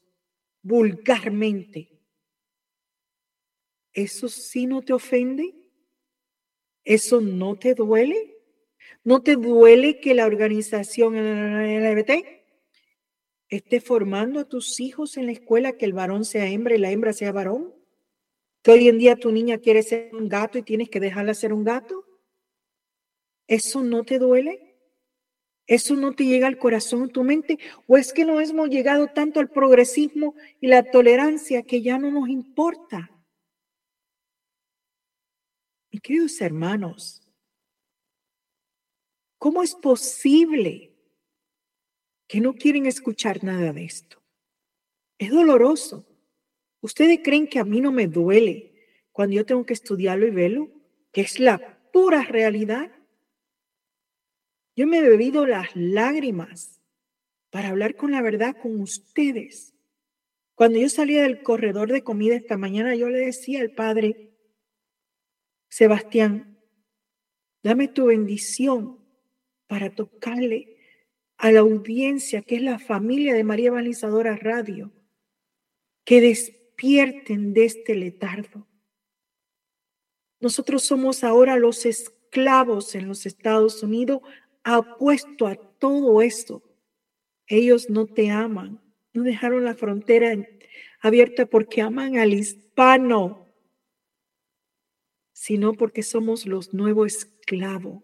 vulgarmente. ¿Eso sí no te ofende? ¿Eso no te duele? ¿No te duele que la organización LGBT esté formando a tus hijos en la escuela que el varón sea hembra y la hembra sea varón? ¿Que hoy en día tu niña quiere ser un gato y tienes que dejarla ser un gato? ¿Eso no te duele? ¿Eso no te llega al corazón, tu mente? ¿O es que no hemos llegado tanto al progresismo y la tolerancia que ya no nos importa? Queridos hermanos, ¿cómo es posible que no quieren escuchar nada de esto? Es doloroso. ¿Ustedes creen que a mí no me duele cuando yo tengo que estudiarlo y verlo? Que es la pura realidad. Yo me he bebido las lágrimas para hablar con la verdad con ustedes. Cuando yo salía del corredor de comida esta mañana, yo le decía al padre, Sebastián, Dame tu bendición para tocarle a la audiencia que es la familia de María Evangelizadora Radio, que despierten de este letardo. Nosotros somos ahora los esclavos en los Estados Unidos apuesto a todo esto. Ellos no te aman, no dejaron la frontera abierta porque aman al hispano, sino porque somos los nuevos esclavos.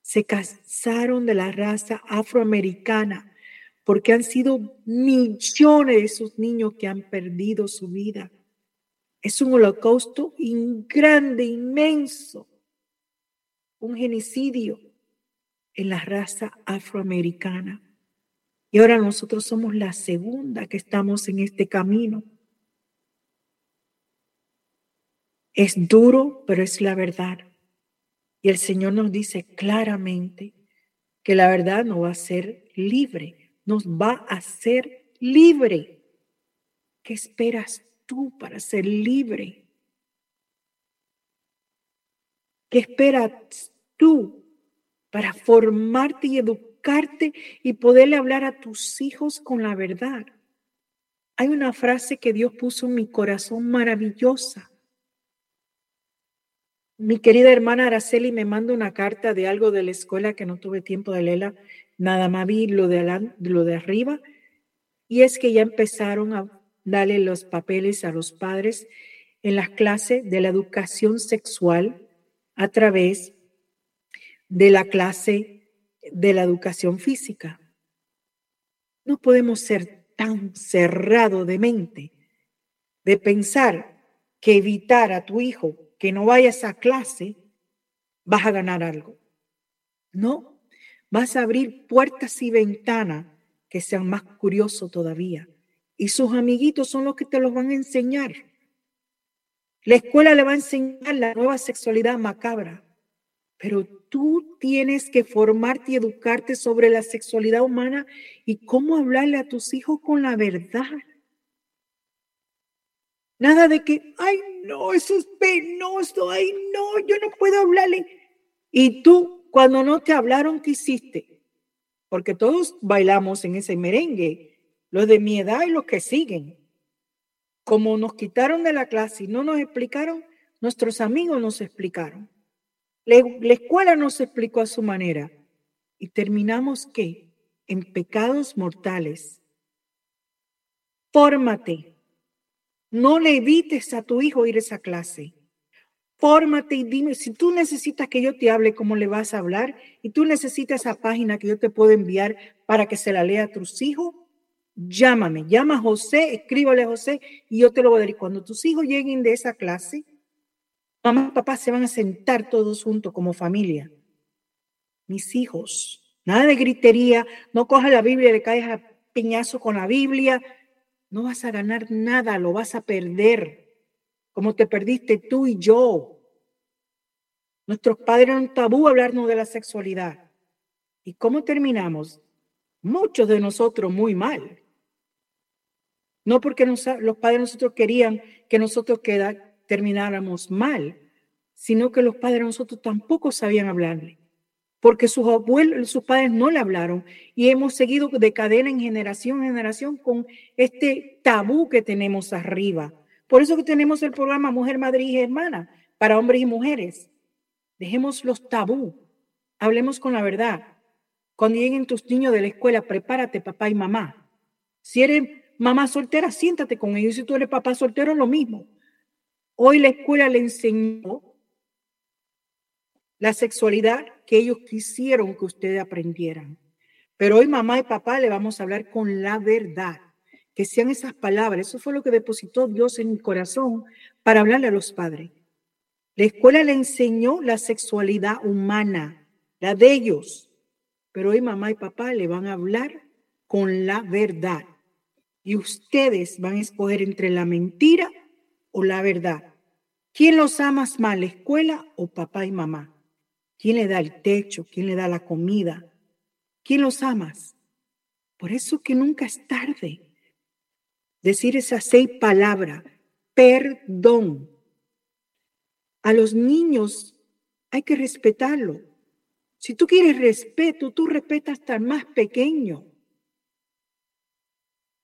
Se casaron de la raza afroamericana porque han sido millones de esos niños que han perdido su vida. Es un holocausto grande, inmenso, un genocidio en la raza afroamericana. Y ahora nosotros somos la segunda que estamos en este camino. Es duro, pero es la verdad. Y el Señor nos dice claramente que la verdad nos va a ser libre, nos va a ser libre. ¿Qué esperas tú para ser libre? ¿Qué esperas tú para formarte y educarte y poderle hablar a tus hijos con la verdad? Hay una frase que Dios puso en mi corazón maravillosa. Mi querida hermana Araceli me manda una carta de algo de la escuela que no tuve tiempo de leerla, nada más vi lo de, lo de arriba, y es que ya empezaron a darle los papeles a los padres en las clases de la educación sexual a través de la clase de la educación física. No podemos ser tan cerrado de mente de pensar que evitar a tu hijo que no vayas a clase, vas a ganar algo. No, vas a abrir puertas y ventanas que sean más curiosos todavía. Y sus amiguitos son los que te los van a enseñar. La escuela le va a enseñar la nueva sexualidad macabra, pero tú tienes que formarte y educarte sobre la sexualidad humana y cómo hablarle a tus hijos con la verdad. Nada de que, ay, no, eso es penoso, ay, no, yo no puedo hablarle. Y tú, cuando no te hablaron, ¿qué hiciste? Porque todos bailamos en ese merengue, los de mi edad y los que siguen. Como nos quitaron de la clase y no nos explicaron, nuestros amigos nos explicaron. La, la escuela nos explicó a su manera. Y terminamos qué? En pecados mortales. Fórmate no le evites a tu hijo ir a esa clase. Fórmate y dime, si tú necesitas que yo te hable, ¿cómo le vas a hablar? Y tú necesitas esa página que yo te puedo enviar para que se la lea a tus hijos, llámame, llama a José, escríbale a José y yo te lo voy a dar. Y cuando tus hijos lleguen de esa clase, mamá y papá se van a sentar todos juntos como familia. Mis hijos, nada de gritería, no coja la Biblia le caes a piñazo con la Biblia, no vas a ganar nada, lo vas a perder, como te perdiste tú y yo. Nuestros padres eran tabú hablarnos de la sexualidad. ¿Y cómo terminamos? Muchos de nosotros muy mal. No porque los padres de nosotros querían que nosotros termináramos mal, sino que los padres de nosotros tampoco sabían hablarle porque sus abuelos, sus padres no le hablaron y hemos seguido de cadena en generación en generación con este tabú que tenemos arriba. Por eso que tenemos el programa Mujer, Madre y Hermana para hombres y mujeres. Dejemos los tabú, hablemos con la verdad. Cuando lleguen tus niños de la escuela, prepárate papá y mamá. Si eres mamá soltera, siéntate con ellos. Si tú eres papá soltero, lo mismo. Hoy la escuela le enseñó la sexualidad que ellos quisieron que ustedes aprendieran. Pero hoy mamá y papá le vamos a hablar con la verdad, que sean esas palabras. Eso fue lo que depositó Dios en mi corazón para hablarle a los padres. La escuela le enseñó la sexualidad humana, la de ellos. Pero hoy mamá y papá le van a hablar con la verdad. Y ustedes van a escoger entre la mentira o la verdad. ¿Quién los ama más, la escuela o papá y mamá? ¿Quién le da el techo? ¿Quién le da la comida? ¿Quién los amas? Por eso que nunca es tarde. Decir esas seis palabras, perdón. A los niños hay que respetarlo. Si tú quieres respeto, tú respetas hasta el más pequeño.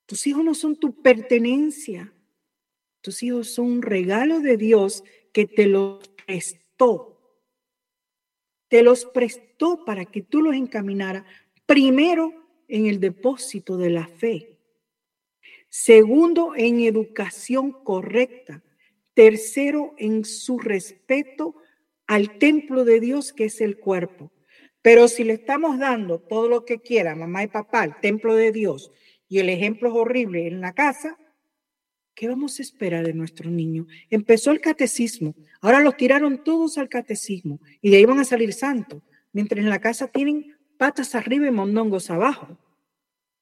Tus hijos no son tu pertenencia. Tus hijos son un regalo de Dios que te los prestó. Te los prestó para que tú los encaminaras primero en el depósito de la fe. Segundo, en educación correcta. Tercero, en su respeto al templo de Dios que es el cuerpo. Pero si le estamos dando todo lo que quiera, mamá y papá, al templo de Dios, y el ejemplo es horrible en la casa, ¿qué vamos a esperar de nuestro niño? Empezó el catecismo, ahora los tiraron todos al catecismo y de ahí van a salir santos, mientras en la casa tienen patas arriba y mondongos abajo.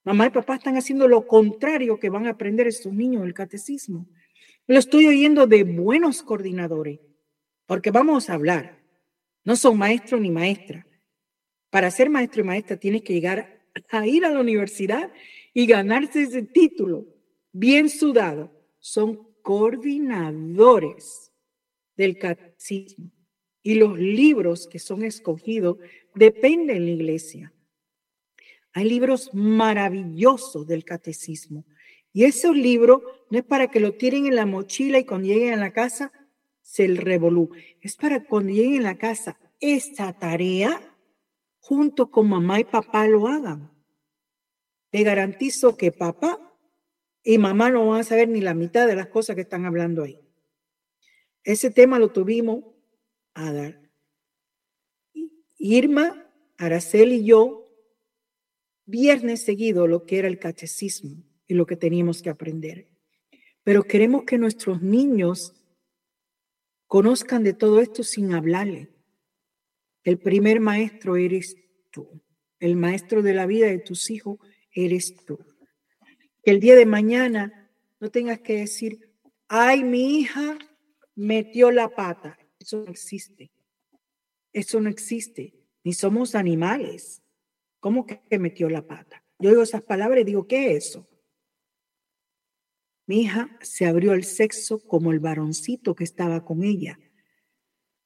Mamá y papá están haciendo lo contrario que van a aprender estos niños el catecismo. Lo estoy oyendo de buenos coordinadores, porque vamos a hablar. No son maestros ni maestras. Para ser maestro y maestra tienes que llegar a ir a la universidad y ganarse ese título bien sudado. Son coordinadores del catecismo. Y los libros que son escogidos dependen de la iglesia. Hay libros maravillosos del catecismo. Y esos libros no es para que lo tiren en la mochila y cuando lleguen a la casa se el revolú. Es para cuando lleguen a la casa esta tarea junto con mamá y papá lo hagan. Te garantizo que papá y mamá no van a saber ni la mitad de las cosas que están hablando ahí. Ese tema lo tuvimos a. Irma, Araceli y yo, viernes seguido, lo que era el catecismo y lo que teníamos que aprender. Pero queremos que nuestros niños conozcan de todo esto sin hablarle. El primer maestro eres tú. El maestro de la vida de tus hijos eres tú. Que el día de mañana no tengas que decir, ay, mi hija metió la pata. Eso no existe. Eso no existe. Ni somos animales. ¿Cómo que metió la pata? Yo oigo esas palabras y digo, ¿qué es eso? Mi hija se abrió al sexo como el varoncito que estaba con ella.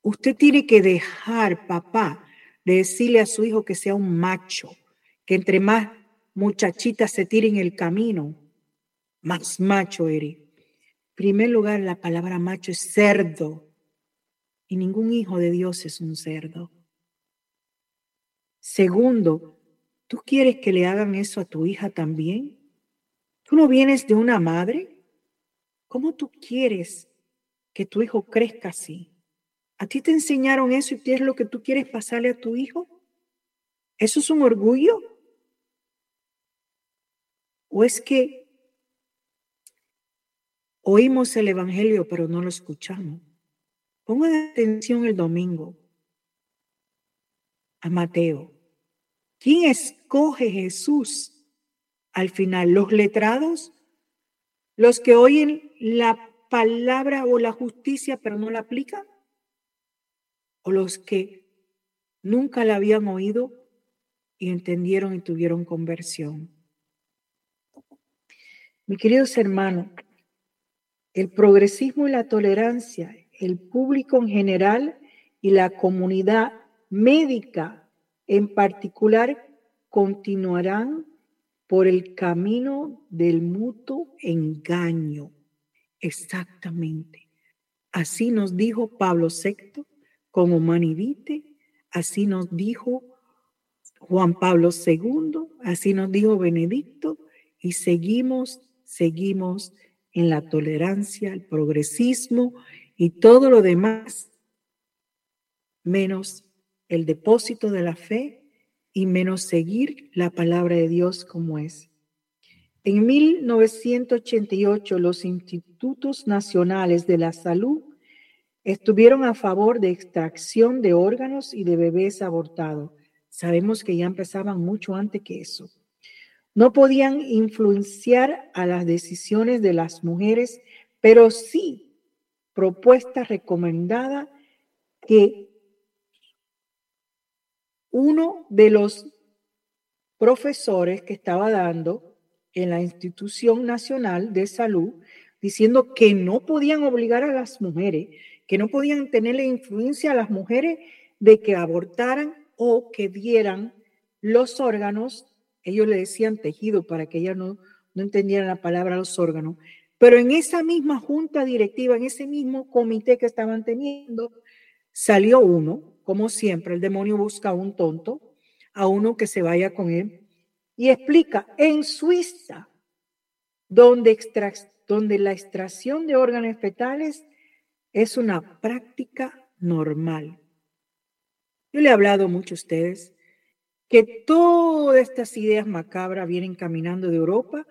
Usted tiene que dejar, papá, de decirle a su hijo que sea un macho, que entre más muchachitas se tiren el camino, más macho eres. En primer lugar, la palabra macho es cerdo. Y ningún hijo de Dios es un cerdo. Segundo, ¿tú quieres que le hagan eso a tu hija también? ¿Tú no vienes de una madre? ¿Cómo tú quieres que tu hijo crezca así? ¿A ti te enseñaron eso y qué es lo que tú quieres pasarle a tu hijo? ¿Eso es un orgullo? ¿O es que oímos el Evangelio pero no lo escuchamos? Pongan atención el domingo a Mateo. ¿Quién escoge Jesús al final? ¿Los letrados? ¿Los que oyen la palabra o la justicia pero no la aplican? o los que nunca la habían oído y entendieron y tuvieron conversión. Mi queridos hermanos, el progresismo y la tolerancia, el público en general y la comunidad médica en particular continuarán por el camino del mutuo engaño. Exactamente. Así nos dijo Pablo VI con humanidite, así nos dijo Juan Pablo II, así nos dijo Benedicto, y seguimos, seguimos en la tolerancia, el progresismo y todo lo demás, menos el depósito de la fe y menos seguir la palabra de Dios como es. En 1988, los Institutos Nacionales de la Salud Estuvieron a favor de extracción de órganos y de bebés abortados. Sabemos que ya empezaban mucho antes que eso. No podían influenciar a las decisiones de las mujeres, pero sí propuesta recomendada que uno de los profesores que estaba dando en la institución nacional de salud, diciendo que no podían obligar a las mujeres que no podían tenerle influencia a las mujeres de que abortaran o que dieran los órganos, ellos le decían tejido para que ella no, no entendieran la palabra los órganos, pero en esa misma junta directiva, en ese mismo comité que estaban teniendo, salió uno, como siempre, el demonio busca a un tonto, a uno que se vaya con él, y explica, en Suiza, donde, donde la extracción de órganos fetales es una práctica normal. Yo le he hablado mucho a ustedes que todas estas ideas macabras vienen caminando de Europa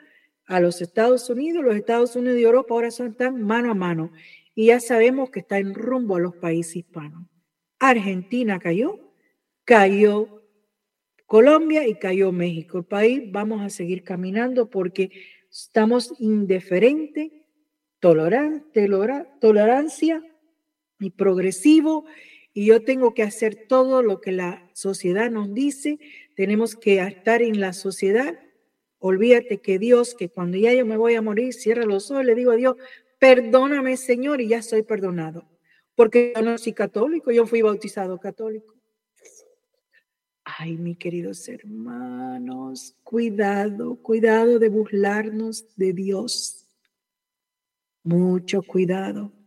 a los Estados Unidos. Los Estados Unidos y Europa ahora están mano a mano y ya sabemos que está en rumbo a los países hispanos. Argentina cayó, cayó Colombia y cayó México. El país vamos a seguir caminando porque estamos indiferentes, tolerancia y progresivo y yo tengo que hacer todo lo que la sociedad nos dice. Tenemos que estar en la sociedad. Olvídate que Dios, que cuando ya yo me voy a morir, cierra los ojos, le digo a Dios, perdóname Señor y ya soy perdonado. Porque yo no soy católico, yo fui bautizado católico. Ay, mis queridos hermanos, cuidado, cuidado de burlarnos de Dios. Mucho cuidado.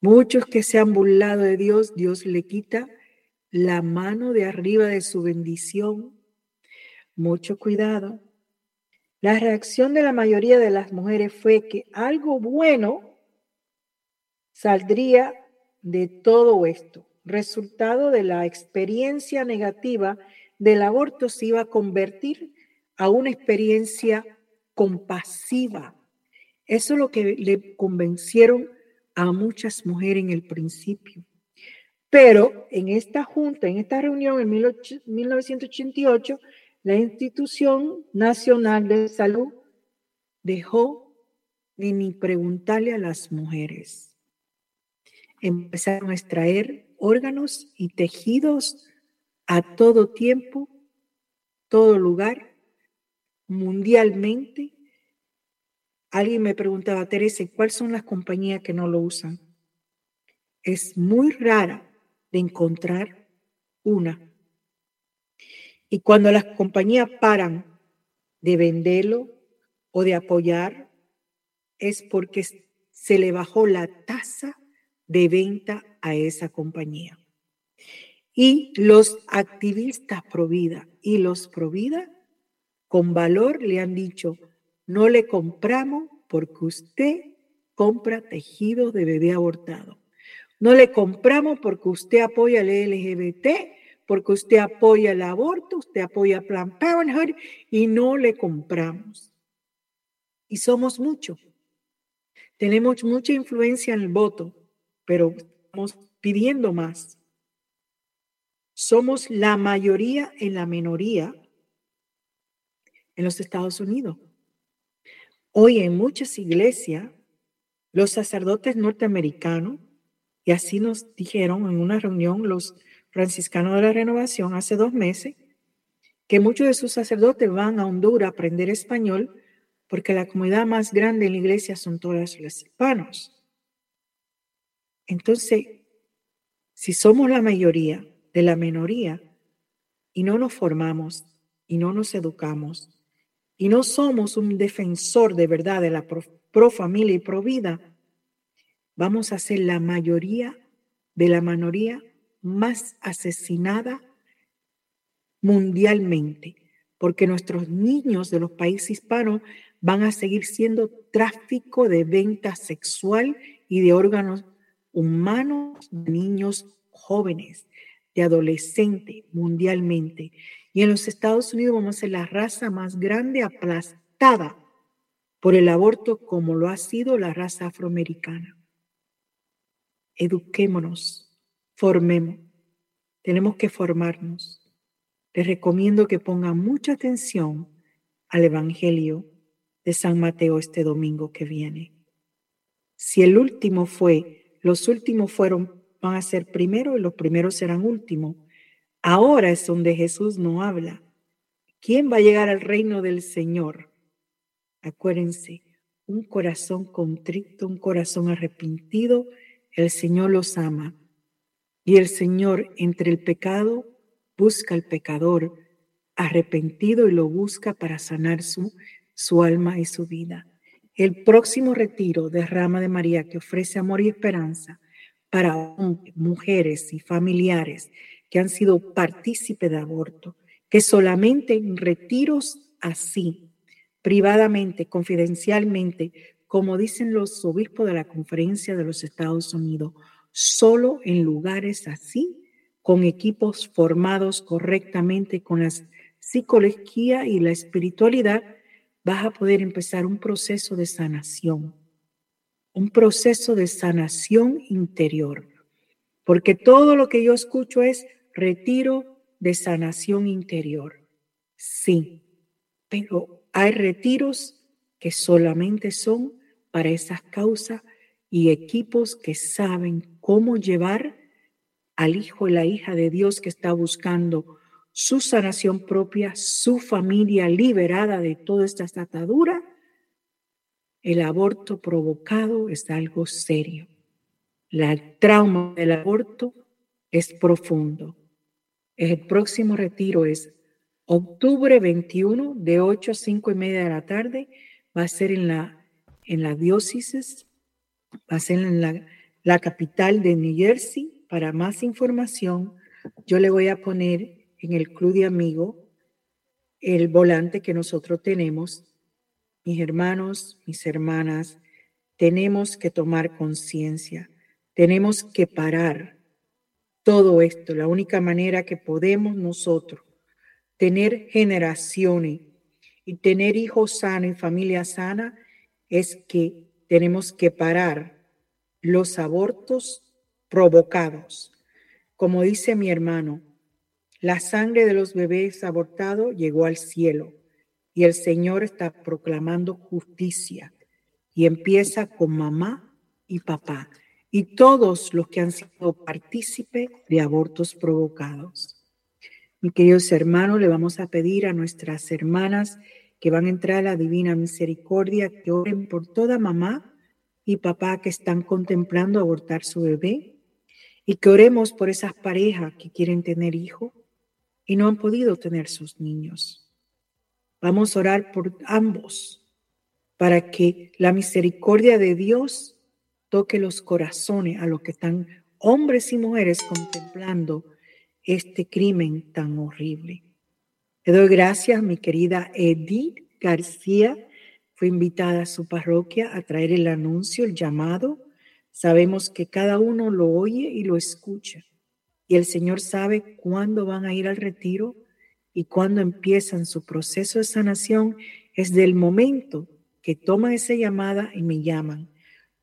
Muchos que se han burlado de Dios, Dios le quita la mano de arriba de su bendición. Mucho cuidado. La reacción de la mayoría de las mujeres fue que algo bueno saldría de todo esto. Resultado de la experiencia negativa del aborto se iba a convertir a una experiencia compasiva. Eso es lo que le convencieron a muchas mujeres en el principio. Pero en esta junta, en esta reunión en 1988, la Institución Nacional de Salud dejó de ni preguntarle a las mujeres. Empezaron a extraer órganos y tejidos a todo tiempo, todo lugar, mundialmente, Alguien me preguntaba, Teresa, ¿cuáles son las compañías que no lo usan? Es muy rara de encontrar una. Y cuando las compañías paran de venderlo o de apoyar, es porque se le bajó la tasa de venta a esa compañía. Y los activistas pro vida y los pro vida con valor le han dicho, no le compramos porque usted compra tejidos de bebé abortado. No le compramos porque usted apoya el LGBT, porque usted apoya el aborto, usted apoya Planned Parenthood y no le compramos. Y somos muchos. Tenemos mucha influencia en el voto, pero estamos pidiendo más. Somos la mayoría en la minoría en los Estados Unidos. Hoy en muchas iglesias, los sacerdotes norteamericanos, y así nos dijeron en una reunión los franciscanos de la renovación hace dos meses, que muchos de sus sacerdotes van a Honduras a aprender español porque la comunidad más grande en la iglesia son todos los hispanos. Entonces, si somos la mayoría de la minoría y no nos formamos y no nos educamos, y no somos un defensor de verdad de la pro, familia y pro vida, vamos a ser la mayoría de la minoría más asesinada mundialmente, porque nuestros niños de los países hispanos van a seguir siendo tráfico de venta sexual y de órganos humanos de niños jóvenes, de adolescentes mundialmente. Y en los Estados Unidos vamos a ser la raza más grande aplastada por el aborto como lo ha sido la raza afroamericana. Eduquémonos, formemos. Tenemos que formarnos. Les recomiendo que pongan mucha atención al Evangelio de San Mateo este domingo que viene. Si el último fue, los últimos fueron, van a ser primero y los primeros serán últimos. Ahora es donde Jesús no habla. ¿Quién va a llegar al reino del Señor? Acuérdense, un corazón contrito, un corazón arrepentido, el Señor los ama. Y el Señor entre el pecado busca al pecador arrepentido y lo busca para sanar su, su alma y su vida. El próximo retiro de Rama de María que ofrece amor y esperanza para mujeres y familiares que han sido partícipes de aborto, que solamente en retiros así, privadamente, confidencialmente, como dicen los obispos de la Conferencia de los Estados Unidos, solo en lugares así, con equipos formados correctamente con la psicología y la espiritualidad, vas a poder empezar un proceso de sanación, un proceso de sanación interior. Porque todo lo que yo escucho es retiro de sanación interior. Sí, pero hay retiros que solamente son para esas causas y equipos que saben cómo llevar al hijo y la hija de Dios que está buscando su sanación propia, su familia liberada de toda esta atadura, el aborto provocado es algo serio. El trauma del aborto es profundo. El próximo retiro es octubre 21 de 8 a 5 y media de la tarde. Va a ser en la, en la diócesis, va a ser en la, la capital de New Jersey. Para más información, yo le voy a poner en el club de amigos el volante que nosotros tenemos. Mis hermanos, mis hermanas, tenemos que tomar conciencia, tenemos que parar todo esto. La única manera que podemos nosotros tener generaciones y tener hijos sanos y familia sana es que tenemos que parar los abortos provocados. Como dice mi hermano, la sangre de los bebés abortados llegó al cielo y el Señor está proclamando justicia y empieza con mamá y papá y todos los que han sido partícipes de abortos provocados. Mi queridos hermanos, le vamos a pedir a nuestras hermanas que van a entrar a la Divina Misericordia que oren por toda mamá y papá que están contemplando abortar su bebé y que oremos por esas parejas que quieren tener hijos y no han podido tener sus niños. Vamos a orar por ambos para que la misericordia de Dios toque los corazones a los que están hombres y mujeres contemplando este crimen tan horrible. Le doy gracias, mi querida Edith García, fue invitada a su parroquia a traer el anuncio, el llamado. Sabemos que cada uno lo oye y lo escucha. Y el Señor sabe cuándo van a ir al retiro y cuándo empiezan su proceso de sanación. Es del momento que toman esa llamada y me llaman.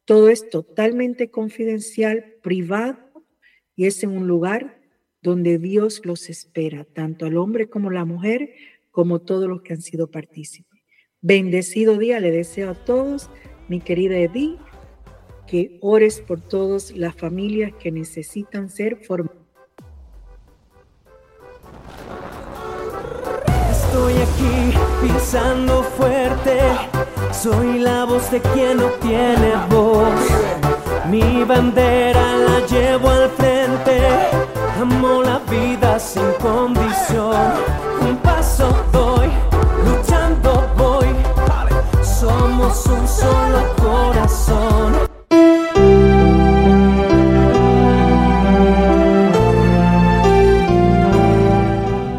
Todo es totalmente confidencial, privado y es en un lugar donde Dios los espera, tanto al hombre como a la mujer, como todos los que han sido partícipes. Bendecido día le deseo a todos, mi querida Edith, que ores por todas las familias que necesitan ser formadas. Estoy aquí pisando fuerte, soy la voz de quien no tiene voz. Mi bandera la llevo al frente, amo la vida sin condición. Un paso doy somos un solo corazón.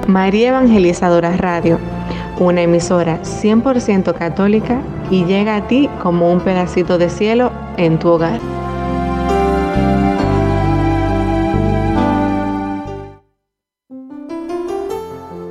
María Evangelizadora Radio, una emisora 100% católica y llega a ti como un pedacito de cielo en tu hogar.